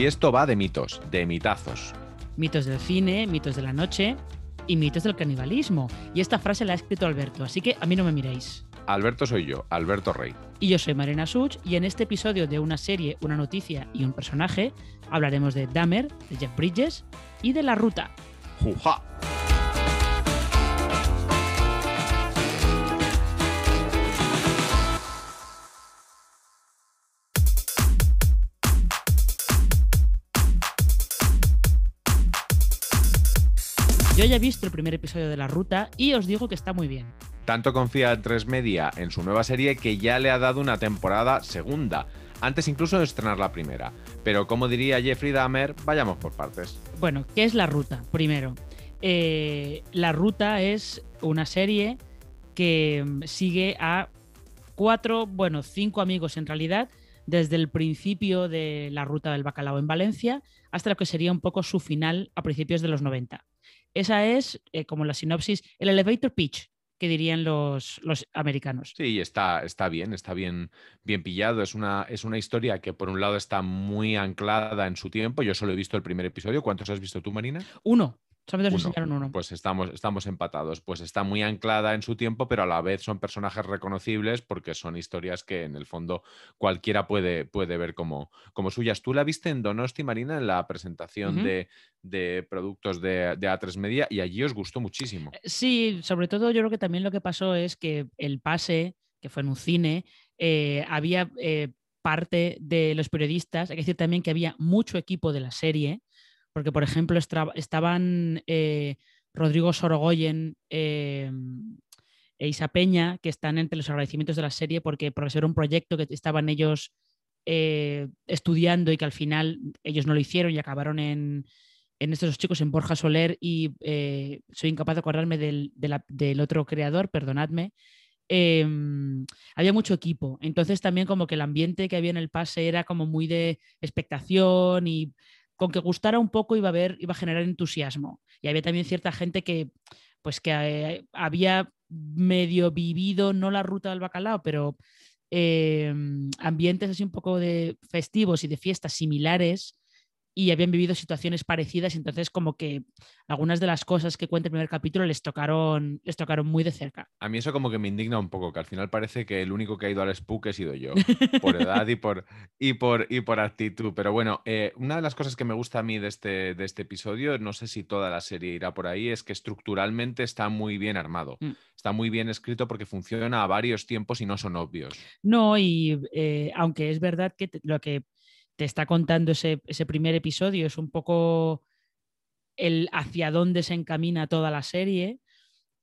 Hoy esto va de mitos, de mitazos. Mitos del cine, mitos de la noche y mitos del canibalismo. Y esta frase la ha escrito Alberto, así que a mí no me miréis. Alberto soy yo, Alberto Rey. Y yo soy Marina Such y en este episodio de una serie, una noticia y un personaje hablaremos de Dahmer, de Jeff Bridges y de La Ruta. ¡Juja! Yo ya he visto el primer episodio de La Ruta y os digo que está muy bien. Tanto confía Tres Media en su nueva serie que ya le ha dado una temporada segunda, antes incluso de estrenar la primera. Pero como diría Jeffrey Dahmer, vayamos por partes. Bueno, ¿qué es La Ruta? Primero, eh, La Ruta es una serie que mm, sigue a cuatro, bueno, cinco amigos en realidad, desde el principio de la ruta del bacalao en Valencia hasta lo que sería un poco su final a principios de los 90. Esa es, eh, como la sinopsis, el elevator pitch que dirían los, los americanos. Sí, está, está bien, está bien, bien pillado. Es una, es una historia que por un lado está muy anclada en su tiempo. Yo solo he visto el primer episodio. ¿Cuántos has visto tú, Marina? Uno. Solamente nos Uno. enseñaron uno. Pues estamos, estamos empatados. Pues está muy anclada en su tiempo, pero a la vez son personajes reconocibles porque son historias que en el fondo cualquiera puede, puede ver como, como suyas. ¿Tú la viste en Donosti, Marina, en la presentación de, de productos de, de A3 Media y allí os gustó muchísimo? Sí, sobre todo yo creo que también lo que pasó es que el pase, que fue en un cine, eh, había eh, parte de los periodistas, hay que decir también que había mucho equipo de la serie, porque por ejemplo estaban eh, Rodrigo Sorogoyen eh, e Isa Peña, que están entre los agradecimientos de la serie, porque por ser un proyecto que estaban ellos eh, estudiando y que al final ellos no lo hicieron y acabaron en, en estos chicos, en Borja Soler, y eh, soy incapaz de acordarme del, del otro creador, perdonadme. eh, había mucho equipo, entonces también como que el ambiente que había en el pase era como muy de expectación y con que gustara un poco iba a haber, iba a generar entusiasmo. Y había también cierta gente que, pues que eh, había medio vivido, no la ruta del bacalao, pero eh, ambientes así un poco de festivos y de fiestas similares y habían vivido situaciones parecidas, entonces como que algunas de las cosas que cuenta el primer capítulo les tocaron, les tocaron muy de cerca. A mí eso como que me indigna un poco, que al final parece que el único que ha ido al Spook he sido yo, por edad y por, y por, y por actitud. Pero bueno, eh, una de las cosas que me gusta a mí de este, de este episodio, no sé si toda la serie irá por ahí, es que estructuralmente está muy bien armado. Mm. Está muy bien escrito porque funciona a varios tiempos y no son obvios. No, y eh, aunque es verdad que lo que te está contando ese, ese primer episodio es un poco el hacia dónde se encamina toda la serie,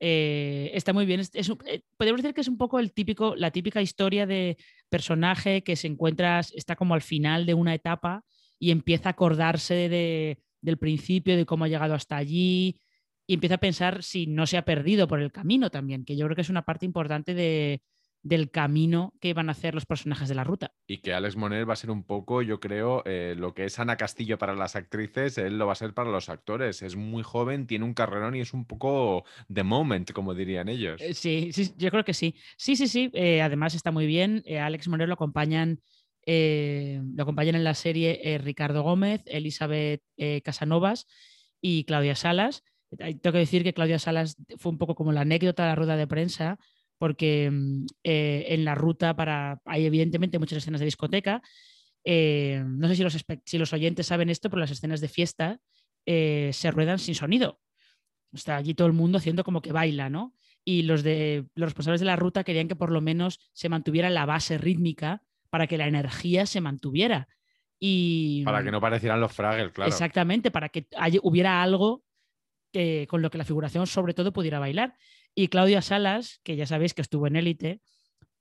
eh, está muy bien. Eh, podríamos decir que es un poco el típico, la típica historia de personaje que se encuentra, está como al final de una etapa y empieza a acordarse de- del principio, de cómo ha llegado hasta allí y empieza a pensar si no se ha perdido por el camino también, que yo creo que es una parte importante de, del camino que van a hacer los personajes de la ruta. Y que Alex Moner va a ser un poco, yo creo, eh, lo que es Ana Castillo para las actrices, él lo va a ser para los actores. Es muy joven, tiene un carrerón y es un poco the moment, como dirían ellos. Eh, Sí, sí, yo creo que sí. Sí, sí, sí. eh, además está muy bien. Alex Monero lo acompañan, lo acompañan en la serie Ricardo Gómez, Elizabeth Casanovas y Claudia Salas. Tengo que decir que Claudia Salas fue un poco como la anécdota de la rueda de prensa, porque mm, eh, en la ruta para hay evidentemente muchas escenas de discoteca. Eh, no sé si los, si los oyentes saben esto, pero las escenas de fiesta eh, se ruedan sin sonido. Está allí todo el mundo haciendo como que baila, ¿no? Y los, de, los responsables de la ruta querían que por lo menos se mantuviera la base rítmica para que la energía se mantuviera. Y, Para que no parecieran los Fraggles, claro. Exactamente, para que haya- hubiera algo que, con lo que la figuración sobre todo pudiera bailar. Y Claudia Salas, que ya sabéis que estuvo en Élite,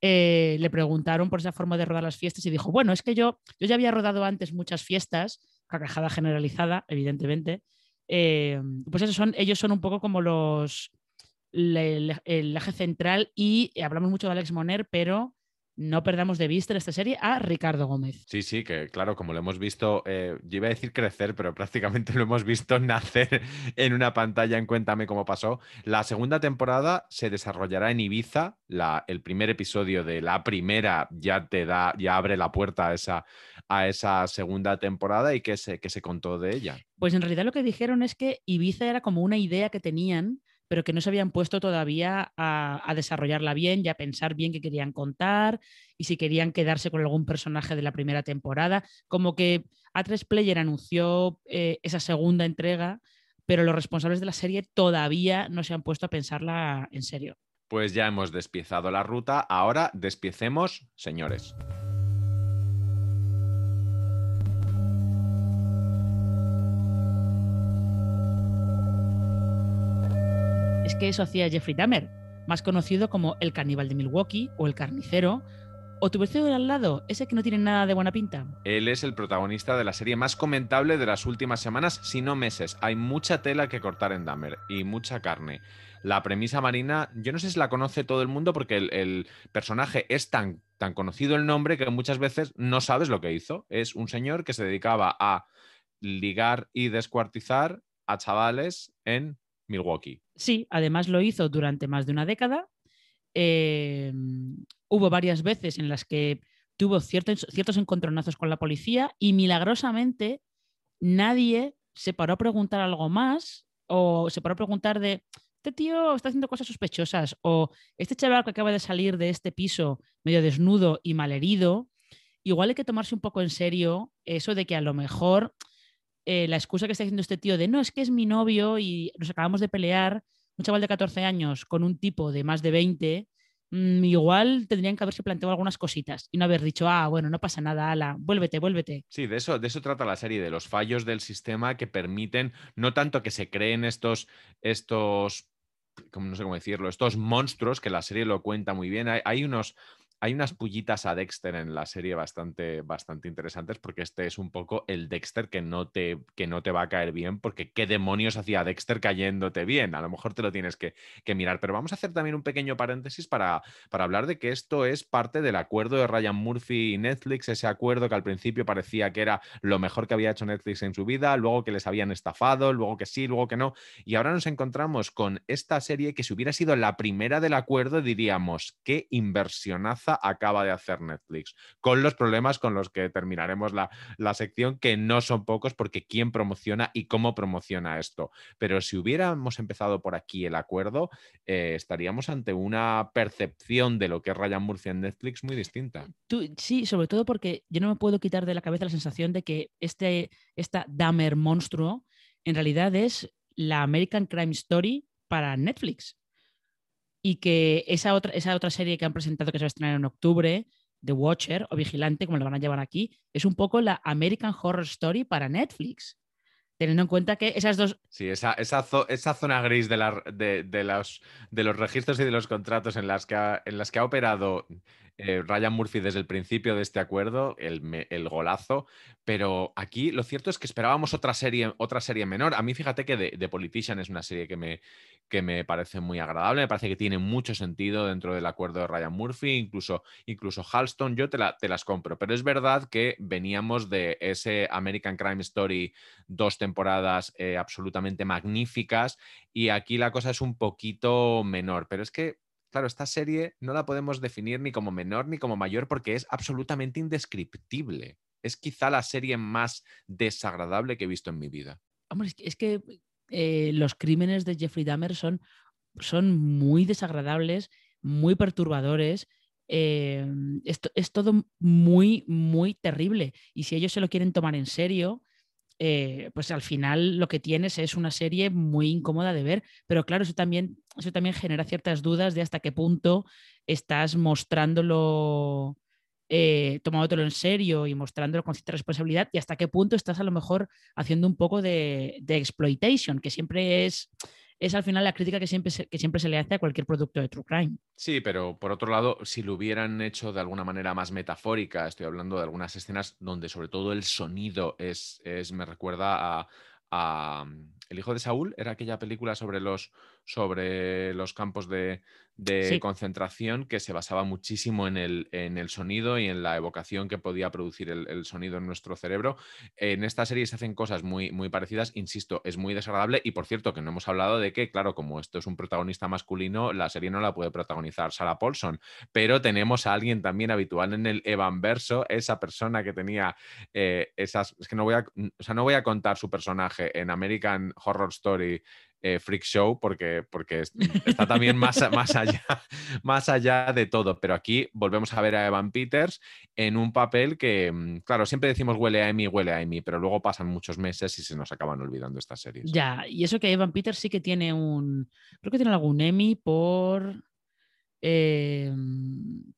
eh, le preguntaron por esa forma de rodar las fiestas y dijo, bueno, es que yo, yo ya había rodado antes muchas fiestas, carcajada generalizada, evidentemente. eh, pues ellos son un poco como los le- el eje central y hablamos mucho de Alex Moner, pero no perdamos de vista en esta serie a Ricardo Gómez. Sí, sí, que claro, como lo hemos visto, eh, yo iba a decir crecer, pero prácticamente lo hemos visto nacer en una pantalla en Cuéntame cómo pasó. La segunda temporada se desarrollará en Ibiza. La, el primer episodio de la primera ya te da, ya abre la puerta a esa, a esa segunda temporada y que se, que se contó de ella. Pues en realidad lo que dijeron es que Ibiza era como una idea que tenían pero que no se habían puesto todavía a, desarrollarla bien y a pensar bien qué querían contar y si querían quedarse con algún personaje de la primera temporada. Como que A3 Player anunció eh, esa segunda entrega, pero los responsables de la serie todavía no se han puesto a pensarla en serio. Pues ya hemos despiezado la ruta, ahora despiecemos, señores. Que eso hacía Jeffrey Dahmer, más conocido como el caníbal de Milwaukee o el carnicero, o tu vecino al lado, ese que no tiene nada de buena pinta. Él es el protagonista de la serie más comentable de las últimas semanas, si no meses. Hay mucha tela que cortar en Dahmer y mucha carne. La premisa marina, yo no sé si la conoce todo el mundo porque el, personaje es tan, tan conocido el nombre que muchas veces no sabes lo que hizo. Es un señor que se dedicaba a ligar y descuartizar a chavales en Milwaukee. Sí, además lo hizo durante más de una década. Em, hubo varias veces en las que tuvo ciertos, ciertos encontronazos con la policía y milagrosamente nadie se paró a preguntar algo más o se paró a preguntar de, este tío está haciendo cosas sospechosas o este chaval que acaba de salir de este piso medio desnudo y malherido, igual hay que tomarse un poco en serio eso de que a lo mejor eh, la excusa que está diciendo este tío de no, es que es mi novio y nos acabamos de pelear, un chaval de 14 años con un tipo de más de 20, mm, igual tendrían que haberse planteado algunas cositas y no haber dicho, ah, bueno, no pasa nada, ala, vuélvete, vuélvete. Sí, de eso, de eso trata la serie, de los fallos del sistema que permiten no tanto que se creen estos, estos no sé cómo decirlo, estos monstruos que la serie lo cuenta muy bien. hay unos, hay unas pullitas a Dexter en la serie bastante, bastante interesantes porque este es un poco el Dexter que no, te, que no te va a caer bien porque qué demonios hacía Dexter cayéndote bien. A lo mejor te lo tienes que, mirar. Pero vamos a hacer también un pequeño paréntesis para, para hablar de que esto es parte del acuerdo de Ryan Murphy y Netflix, ese acuerdo que al principio parecía que era lo mejor que había hecho Netflix en su vida, luego que les habían estafado, luego que sí, luego que no. Y ahora nos encontramos con esta serie que si hubiera sido la primera del acuerdo diríamos, qué inversionaza acaba de hacer Netflix, con los problemas con los que terminaremos la, sección, que no son pocos, porque quién promociona y cómo promociona esto. Pero si hubiéramos empezado por aquí el acuerdo, eh, estaríamos ante una percepción de lo que es Ryan Murphy en Netflix muy distinta. sí, sobre todo porque yo no me puedo quitar de la cabeza la sensación de que este, esta Dahmer monstruo en realidad es la American Crime Story para Netflix y que esa otra, esa otra serie que han presentado que se va a estrenar en octubre, The Watcher o Vigilante, como lo van a llevar aquí, es un poco la American Horror Story para Netflix. Teniendo en cuenta que esas dos. Sí, esa, esa, esa zona gris de, la, de, los, de los registros y de los contratos en las que en las que ha operado eh, Ryan Murphy desde el principio de este acuerdo, el, golazo, pero aquí lo cierto es que esperábamos otra serie, otra serie menor. A mí fíjate que The, Politician es una serie que me, que me parece muy agradable, me parece que tiene mucho sentido dentro del acuerdo de Ryan Murphy, incluso, incluso Halston, yo te, las compro, pero es verdad que veníamos de ese American Crime Story, dos temporadas eh, absolutamente magníficas, y aquí la cosa es un poquito menor, pero es que claro, esta serie no la podemos definir ni como menor ni como mayor porque es absolutamente indescriptible. Es quizá la serie más desagradable que he visto en mi vida. Hombre, es que, eh, los crímenes de Jeffrey Dahmer son, son muy desagradables, muy perturbadores. Eh, es todo muy, muy terrible. Y si ellos se lo quieren tomar en serio, eh, pues al final lo que tienes es una serie muy incómoda de ver, pero claro, eso también, eso también genera ciertas dudas de hasta qué punto estás mostrándolo, eh, tomándolo en serio y mostrándolo con cierta responsabilidad y hasta qué punto estás a lo mejor haciendo un poco de, de exploitation, que siempre es es al final la crítica que siempre, se, que siempre se le hace a cualquier producto de True Crime. Sí, pero por otro lado, si lo hubieran hecho de alguna manera más metafórica, estoy hablando de algunas escenas donde sobre todo el sonido es, es me recuerda a, mm, El hijo de Saúl, era aquella película sobre los, sobre los campos de, de concentración que se basaba muchísimo en el, en el, sonido y en la evocación que podía producir el, sonido en nuestro cerebro. En esta serie se hacen cosas muy, muy parecidas, insisto, es muy desagradable y por cierto que no hemos hablado de que, claro, como esto es un protagonista masculino, la serie no la puede protagonizar Sarah Paulson, pero tenemos a alguien también habitual en el Evan Verso, esa persona que tenía eh, esas, es que no voy a, o sea, no voy a contar su personaje en American Horror Story eh, freak show porque, porque está también más, más, allá, más allá de todo. Pero aquí volvemos a ver a Evan Peters en un papel que, mm, claro, siempre decimos huele a Amy, huele a Amy, pero luego pasan muchos meses y se nos acaban olvidando estas series. Ya, y eso que Evan Peters sí que tiene un, creo que tiene algún Emmy por... Eh,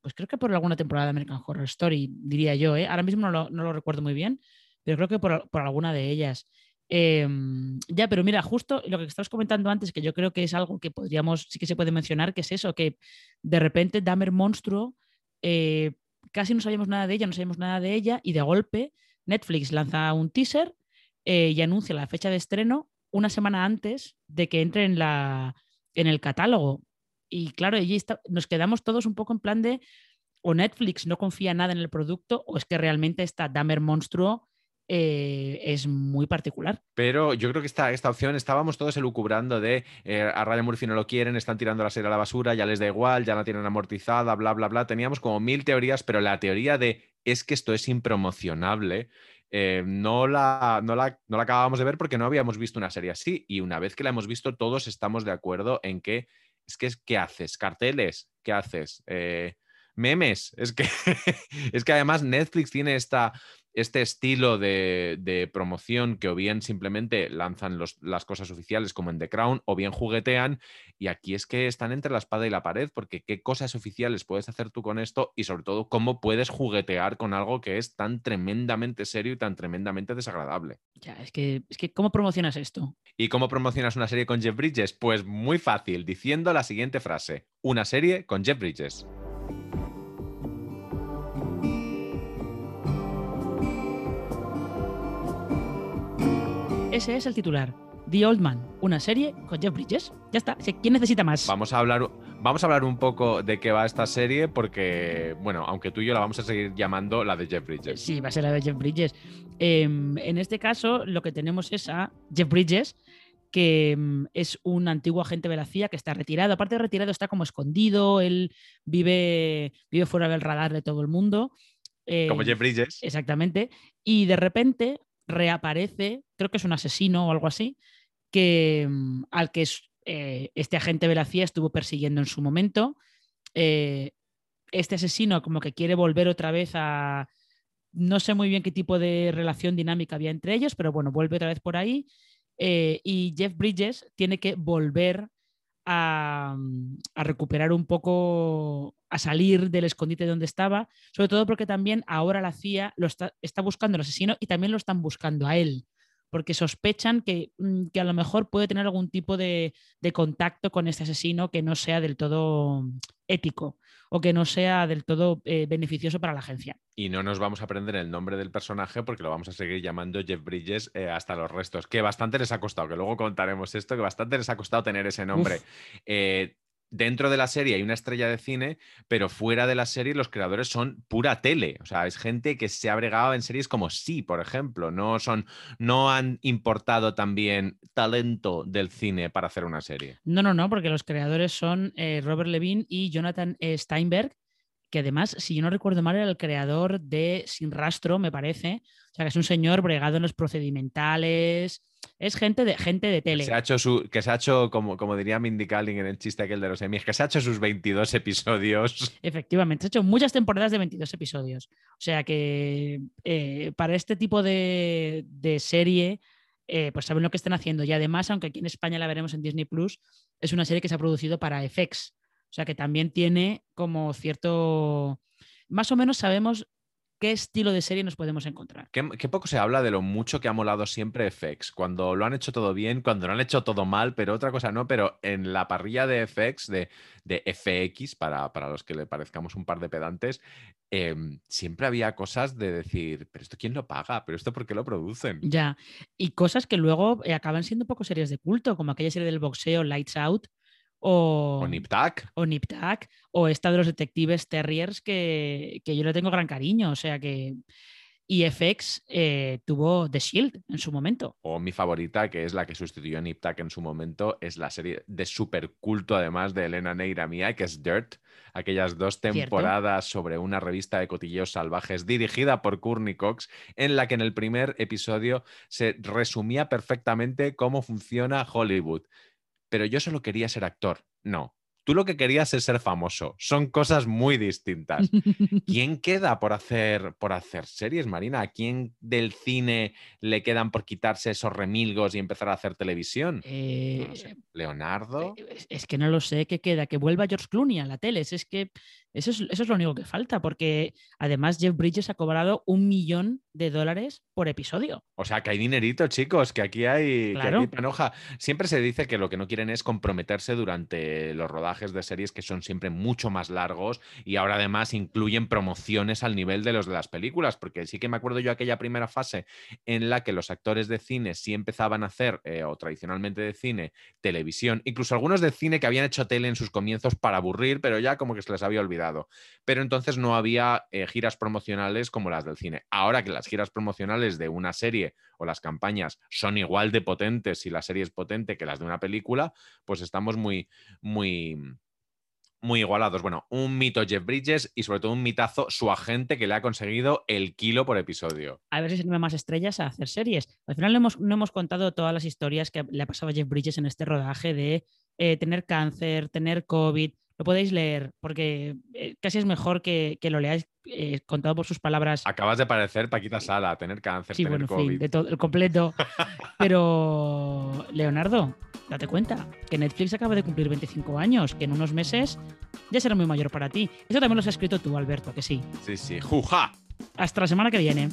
pues creo que por alguna temporada de American Horror Story, diría yo. ¿eh? Ahora mismo no lo, recuerdo muy bien, pero creo que por, por alguna de ellas. Em, ya, pero mira, justo lo que estabas comentando antes, que yo creo que es algo que podríamos, sí que se puede mencionar, que es eso, que de repente Dahmer Monstruo, eh, casi no sabíamos nada de ella, no sabíamos nada de ella, y de golpe Netflix lanza un teaser eh, y anuncia la fecha de estreno una semana antes de que entre en, la, en el catálogo. Y claro, nos quedamos todos un poco en plan de, o Netflix no confía nada en el producto, o es que realmente está Dahmer Monstruo eh, es muy particular. Pero yo creo que esta, esta opción estábamos todos elucubrando de eh, a Ryan Murphy no lo quieren, están tirando la serie a la basura, ya les da igual, ya la tienen amortizada, bla, bla, bla. Teníamos como mil teorías, pero la teoría de es que esto es impromocionable. Eh, no, la, no, la, no, la, acabábamos de ver porque no habíamos visto una serie así. Y una vez que la hemos visto, todos estamos de acuerdo en que es que, ¿qué haces? ¿Carteles? ¿Qué haces? memes. Es que, es que además Netflix tiene esta, este estilo de, promoción que o bien simplemente lanzan las cosas oficiales como en The Crown o bien juguetean y aquí es que están entre la espada y la pared porque qué cosas oficiales puedes hacer tú con esto y sobre todo cómo puedes juguetear con algo que es tan tremendamente serio y tan tremendamente desagradable. Ya, es que, es que ¿cómo promocionas esto? ¿Y cómo promocionas una serie con Jeff Bridges? Pues muy fácil, diciendo la siguiente frase, una serie con Jeff Bridges. Ese es el titular. The Old Man, una serie con Jeff Bridges. Ya está. ¿Quién necesita más? Vamos a hablar, vamos a hablar un poco de qué va esta serie, porque, bueno, aunque tú y yo la vamos a seguir llamando la de Jeff Bridges. Sí, va a ser la de Jeff Bridges. Em, en este caso, lo que tenemos es a Jeff Bridges, que em, es un antiguo agente de la CIA que está retirado. Aparte de retirado, está como escondido. Él vive, vive fuera del radar de todo el mundo. como em, Jeff Bridges. Exactamente. Y de repente reaparece, creo que es un asesino o algo así, que, mm, al que eh, este agente de la CIA estuvo persiguiendo en su momento. Eh, este asesino como que quiere volver otra vez a... No sé muy bien qué tipo de relación dinámica había entre ellos, pero bueno, vuelve otra vez por ahí. Eh, y Jeff Bridges tiene que volver a, mm, a, recuperar un poco, a salir del escondite donde estaba, sobre todo porque también ahora la CIA lo está, está buscando al asesino y también lo están buscando a él porque sospechan que, mm, que, a lo mejor puede tener algún tipo de, de, contacto con este asesino que no sea del todo ético o que no sea del todo eh, beneficioso para la agencia. Y no nos vamos a aprender el nombre del personaje porque lo vamos a seguir llamando Jeff Bridges eh, hasta los restos, que bastante les ha costado, que luego contaremos esto, que bastante les ha costado tener ese nombre. Eh, dentro de la serie hay una estrella de cine, pero fuera de la serie los creadores son pura tele. O sea, es gente que se ha bregado en series como Sí, por ejemplo. No, son, no han importado también talento del cine para hacer una serie. No, no, no, porque los creadores son eh, Robert Levine y Jonathan e. Steinberg, que además, si yo no recuerdo mal, era el creador de Sin Rastro, me parece. O sea, que es un señor bregado en los procedimentales es gente de, gente de tele. Que se ha hecho, su, que se ha hecho como, como diría Mindy Kaling en el chiste aquel de los Emmys, que se ha hecho sus 22 episodios. Efectivamente, se ha hecho muchas temporadas de 22 episodios. O sea que eh, para este tipo de, serie, eh, pues saben lo que están haciendo. Y además, aunque aquí en España la veremos en Disney Plus, es una serie que se ha producido para FX. O sea que también tiene como cierto. Más o menos sabemos qué estilo de serie nos podemos encontrar. Qué, qué poco se habla de lo mucho que ha molado siempre FX, cuando lo han hecho todo bien, cuando lo han hecho todo mal, pero otra cosa no, pero en la parrilla de FX, de, de FX, para, para los que le parezcamos un par de pedantes, em, siempre había cosas de decir, pero esto quién lo paga, pero esto por qué lo producen. Ya, y cosas que luego eh, acaban siendo un poco series de culto, como aquella serie del boxeo Lights Out o, O Nip Tuck. o Nip Tuck, o esta de los detectives Terriers que, que yo le tengo gran cariño, o sea que... Y FX eh, tuvo The Shield en su momento. O mi favorita, que es la que sustituyó a Nip Tuck en su momento, es la serie de super culto, además de Elena Neira Mía, que es Dirt. Aquellas dos temporadas sobre una revista de cotilleos salvajes dirigida por Courtney Cox, en la que en el primer episodio se resumía perfectamente cómo funciona Hollywood. Pero yo solo quería ser actor. No. Tú lo que querías es ser famoso. Son cosas muy distintas. ¿Quién queda por hacer, por hacer series, Marina? ¿A quién del cine le quedan por quitarse esos remilgos y empezar a hacer televisión? Eh, No sé. ¿Leonardo? Eh, Es, que no lo sé qué queda, que vuelva George Clooney a la tele. Es que eso es, eso es lo único que falta, porque además Jeff Bridges ha cobrado un millón de dólares por episodio. O sea, que hay dinerito, chicos, que aquí hay, que aquí panoja. Siempre se dice que lo que no quieren es comprometerse durante los rodajes de series que son siempre mucho más largos y ahora además incluyen promociones al nivel de los de las películas, porque sí que me acuerdo yo aquella primera fase en la que los actores de cine sí empezaban a hacer, eh, o tradicionalmente de cine, televisión, incluso algunos de cine que habían hecho tele en sus comienzos para aburrir, pero ya como que se les había olvidado. Pero entonces no había eh, giras promocionales como las del cine. Ahora que las giras promocionales de una serie o las campañas son igual de potentes si la serie es potente que las de una película, pues estamos muy, muy, muy igualados. Bueno, un mito Jeff Bridges y sobre todo un mitazo su agente que le ha conseguido el kilo por episodio. A ver si se anima más estrellas a hacer series. Al final no hemos, no hemos contado todas las historias que le ha pasado a Jeff Bridges en este rodaje de eh, tener cáncer, tener COVID. Lo podéis leer porque eh, casi es mejor que, que lo leáis eh, contado por sus palabras. Acabas de parecer Paquita Sala, tener cáncer, Sí, tener bueno, fin, de todo el completo. Pero, Leonardo, date cuenta que Netflix acaba de cumplir 25 años, que en unos meses ya será muy mayor para ti. Eso también lo has escrito tú, Alberto, que sí. Sí, sí. ¡Juja! Hasta la semana que viene.